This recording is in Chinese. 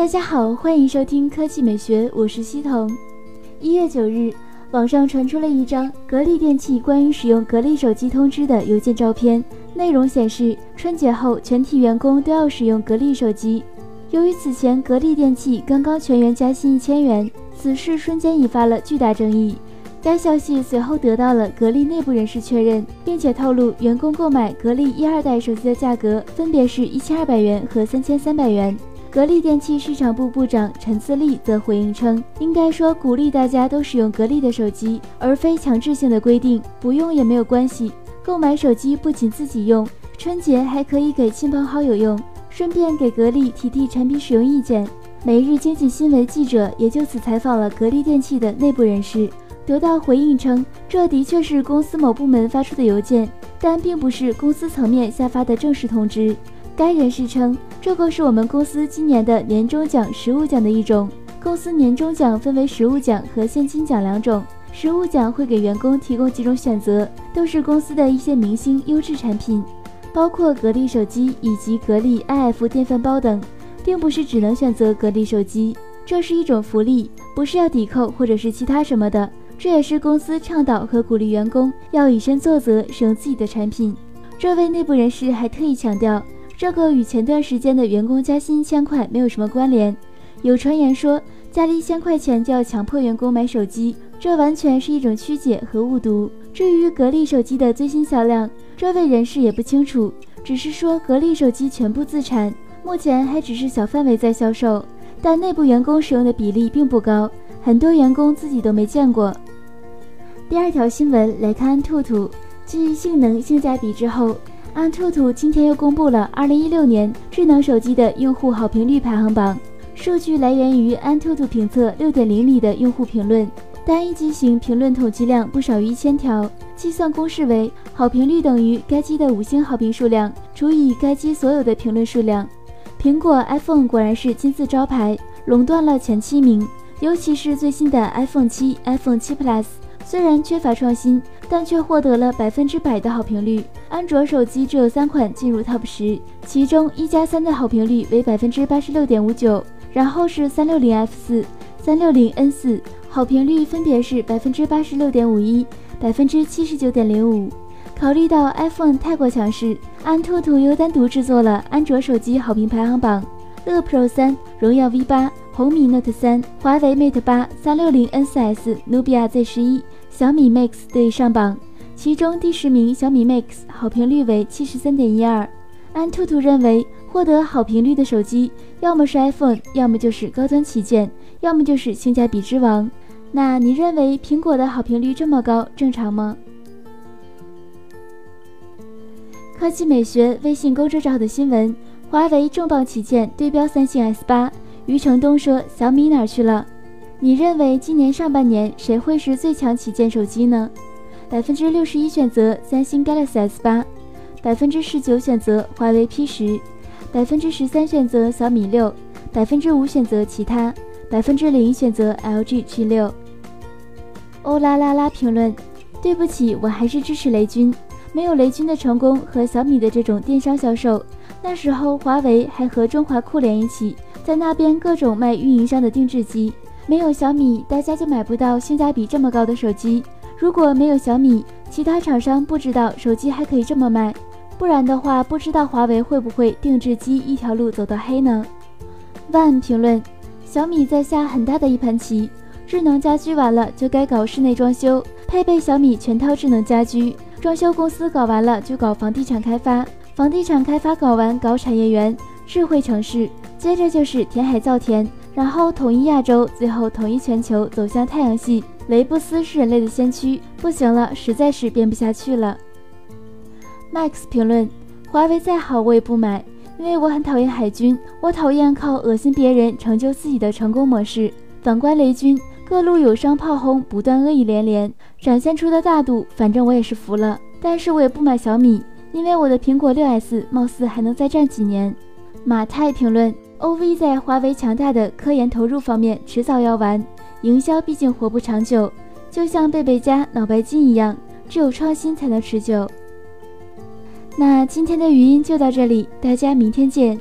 大家好，欢迎收听科技美学，我是西彤。一月九日，网上传出了一张格力电器关于使用格力手机通知的邮件照片，内容显示春节后全体员工都要使用格力手机。由于此前格力电器刚刚全员加薪一千元，此事瞬间引发了巨大争议。该消息随后得到了格力内部人士确认，并且透露员工购买格力一二代手机的价格分别是一千二百元和三千三百元。格力电器市场部部长陈自立则回应称，应该说鼓励大家都使用格力的手机，而非强制性的规定，不用也没有关系。购买手机不仅自己用，春节还可以给亲朋好友用，顺便给格力提提产品使用意见。每日经济新闻记者也就此采访了格力电器的内部人士，得到回应称，这的确是公司某部门发出的邮件，但并不是公司层面下发的正式通知。该人士称，这个是我们公司今年的年终奖实物奖的一种。公司年终奖分为实物奖和现金奖两种。实物奖会给员工提供几种选择，都是公司的一些明星优质产品，包括格力手机以及格力 iF 电饭煲等，并不是只能选择格力手机。这是一种福利，不是要抵扣或者是其他什么的。这也是公司倡导和鼓励员工要以身作则，使用自己的产品。这位内部人士还特意强调。这个与前段时间的员工加薪一千块没有什么关联。有传言说加了一千块钱就要强迫员工买手机，这完全是一种曲解和误读。至于格力手机的最新销量，这位人士也不清楚，只是说格力手机全部自产，目前还只是小范围在销售，但内部员工使用的比例并不高，很多员工自己都没见过。第二条新闻来看兔兔，继性能性价比之后。安兔兔今天又公布了2016年智能手机的用户好评率排行榜，数据来源于安兔兔评测6.0里的用户评论，单一机型评论统计量不少于一千条，计算公式为好评率等于该机的五星好评数量除以该机所有的评论数量。苹果 iPhone 果然是金字招牌，垄断了前七名，尤其是最新的 iPhone 7、iPhone 7 Plus。虽然缺乏创新，但却获得了百分之百的好评率。安卓手机只有三款进入 Top 十，其中一加三的好评率为百分之八十六点五九，然后是三六零 F 四、三六零 N 四，好评率分别是百分之八十六点五一、百分之七十九点零五。考虑到 iPhone 太过强势，安兔兔又单独制作了安卓手机好评排行榜。乐 Pro 三、荣耀 V 八、红米 Note 三、华为 Mate 八、三六零 N 四 S、努比亚 Z 十一。小米 Max 对上榜，其中第十名小米 Max 好评率为七十三点一二。安兔兔认为，获得好评率的手机，要么是 iPhone，要么就是高端旗舰，要么就是性价比之王。那你认为苹果的好评率这么高，正常吗？科技美学微信公众号的新闻：华为重磅旗舰对标三星 S 八。余承东说：“小米哪去了？”你认为今年上半年谁会是最强旗舰手机呢？百分之六十一选择三星 Galaxy S 八，百分之十九选择华为 P 十，百分之十三选择小米六，百分之五选择其他，百分之零选择 LG G 六。欧啦啦啦评论：对不起，我还是支持雷军。没有雷军的成功和小米的这种电商销售，那时候华为还和中华酷联一起在那边各种卖运营商的定制机。没有小米，大家就买不到性价比这么高的手机。如果没有小米，其他厂商不知道手机还可以这么卖，不然的话，不知道华为会不会定制机一条路走到黑呢？One 评论：小米在下很大的一盘棋，智能家居完了就该搞室内装修，配备小米全套智能家居；装修公司搞完了就搞房地产开发，房地产开发搞完搞产业园、智慧城市，接着就是填海造田。然后统一亚洲，最后统一全球，走向太阳系。雷布斯是人类的先驱，不行了，实在是编不下去了。Max 评论：华为再好我也不买，因为我很讨厌海军，我讨厌靠恶心别人成就自己的成功模式。反观雷军，各路友商炮轰，不断恶意连连，展现出的大度，反正我也是服了。但是我也不买小米，因为我的苹果六 S 貌似还能再战几年。马太评论。OV 在华为强大的科研投入方面迟早要完，营销毕竟活不长久，就像贝贝家脑白金一样，只有创新才能持久。那今天的语音就到这里，大家明天见。